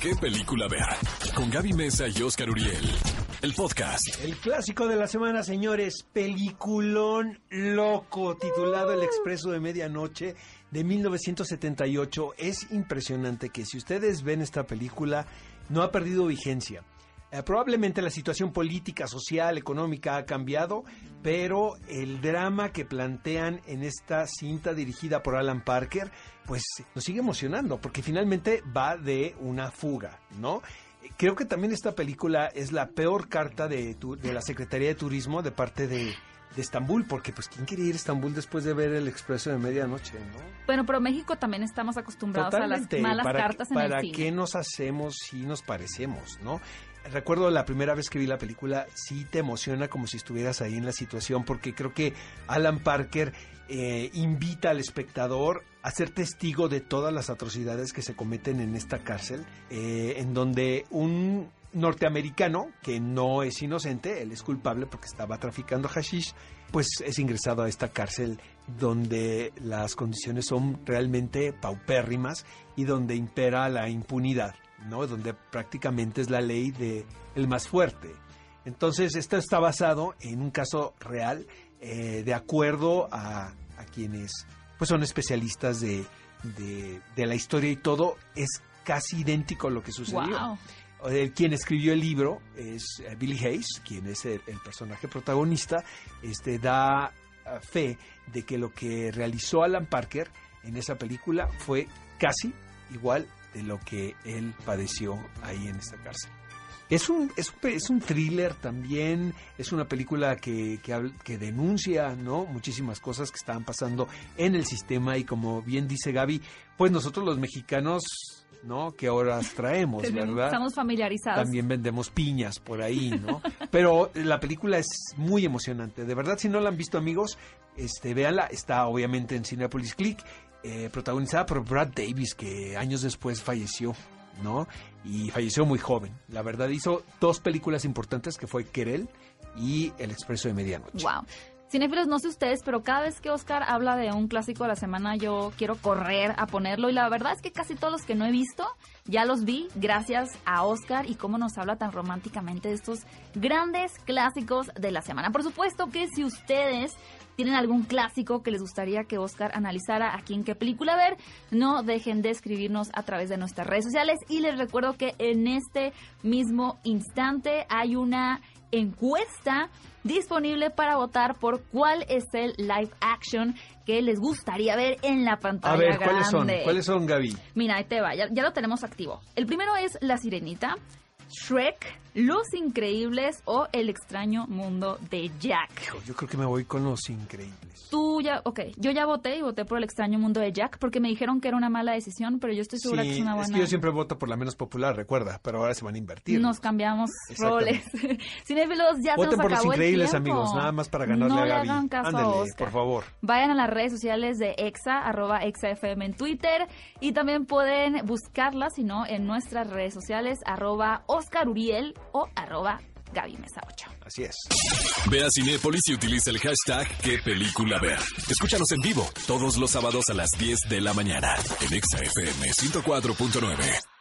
¿Qué película ver? Con Gaby Mesa y Oscar Uriel. El podcast. El clásico de la semana, señores, peliculón loco, titulado El Expreso de Medianoche de 1978. Es impresionante que si ustedes ven esta película, no ha perdido vigencia. Eh, probablemente la situación política, social, económica ha cambiado, pero el drama que plantean en esta cinta dirigida por Alan Parker, pues nos sigue emocionando, porque finalmente va de una fuga, ¿no? Creo que también esta película es la peor carta de, tu- de la Secretaría de Turismo de parte de, de Estambul, porque pues ¿quién quiere ir a Estambul después de ver el Expreso de Medianoche, no? Bueno, pero México también estamos acostumbrados Totalmente. a las malas ¿Para, cartas en ¿para el cine. qué nos hacemos si nos parecemos, no? Recuerdo la primera vez que vi la película, sí te emociona como si estuvieras ahí en la situación, porque creo que Alan Parker eh, invita al espectador a ser testigo de todas las atrocidades que se cometen en esta cárcel, eh, en donde un norteamericano que no es inocente, él es culpable porque estaba traficando hashish, pues es ingresado a esta cárcel donde las condiciones son realmente paupérrimas y donde impera la impunidad, ¿no? Donde prácticamente es la ley de el más fuerte. Entonces, esto está basado en un caso real, eh, de acuerdo a, a quienes pues son especialistas de, de, de la historia y todo, es casi idénco a lo que sucedió. Wow. Eh, quien escribió el libro es eh, Billy Hayes, quien es el, el personaje protagonista, este da eh, fe de que lo que realizó Alan Parker en esa película fue casi igual de lo que él padeció ahí en esta cárcel. Es un, es, un- es un thriller también, es una película que, que, que denuncia ¿no? muchísimas cosas que estaban pasando en el sistema y como bien dice Gaby, pues nosotros los mexicanos, ¿no? ¿Qué horas traemos, verdad? Estamos familiarizados. También vendemos piñas por ahí, ¿no? Pero la película es muy emocionante. De verdad, si no la han visto, amigos, este, véanla. Está obviamente en Cinepolis Click, eh, protagonizada por Brad Davis, que años después falleció, ¿no? Y falleció muy joven. La verdad, hizo dos películas importantes, que fue Querel y El Expreso de Medianoche. Wow. Cinéfilos, no sé ustedes, pero cada vez que Oscar habla de un clásico de la semana, yo quiero correr a ponerlo. Y la verdad es que casi todos los que no he visto, ya los vi gracias a Oscar y cómo nos habla tan románticamente de estos grandes clásicos de la semana. Por supuesto que si ustedes tienen algún clásico que les gustaría que Oscar analizara aquí en qué película ver, no dejen de escribirnos a través de nuestras redes sociales. Y les recuerdo que en este mismo instante hay una encuesta disponible para votar por cuál es el live action que les gustaría ver en la pantalla A ver, ¿cuáles son? grande. ¿Cuáles son, Gaby? Mira, ahí te va, ya, ya lo tenemos activo. El primero es La Sirenita, Shrek, Los Increíbles o El extraño mundo de Jack. Hijo, yo creo que me voy con Los Increíbles. Tú ya, ok, yo ya voté y voté por El extraño mundo de Jack porque me dijeron que era una mala decisión, pero yo estoy segura que es una es buena. que yo siempre voto por la menos popular, recuerda, pero ahora se van a invertir. Nos cambiamos roles. Cinéfilos, ya Voten se nos por los acabó increíbles, amigos, nada más para ganarle no a le Gaby. hagan caso a Ándale, Oscar. por favor. Vayan a las redes sociales de EXA, arroba EXAFM en Twitter y también pueden buscarla, si no, en nuestras redes sociales, arroba Oscar Uriel o arroba Gaby Mesa 8. Así es. Ve a Cinépolis y utiliza el hashtag ¿Qué película ver? Escúchanos en vivo todos los sábados a las 10 de la mañana en Exa FM 104.9.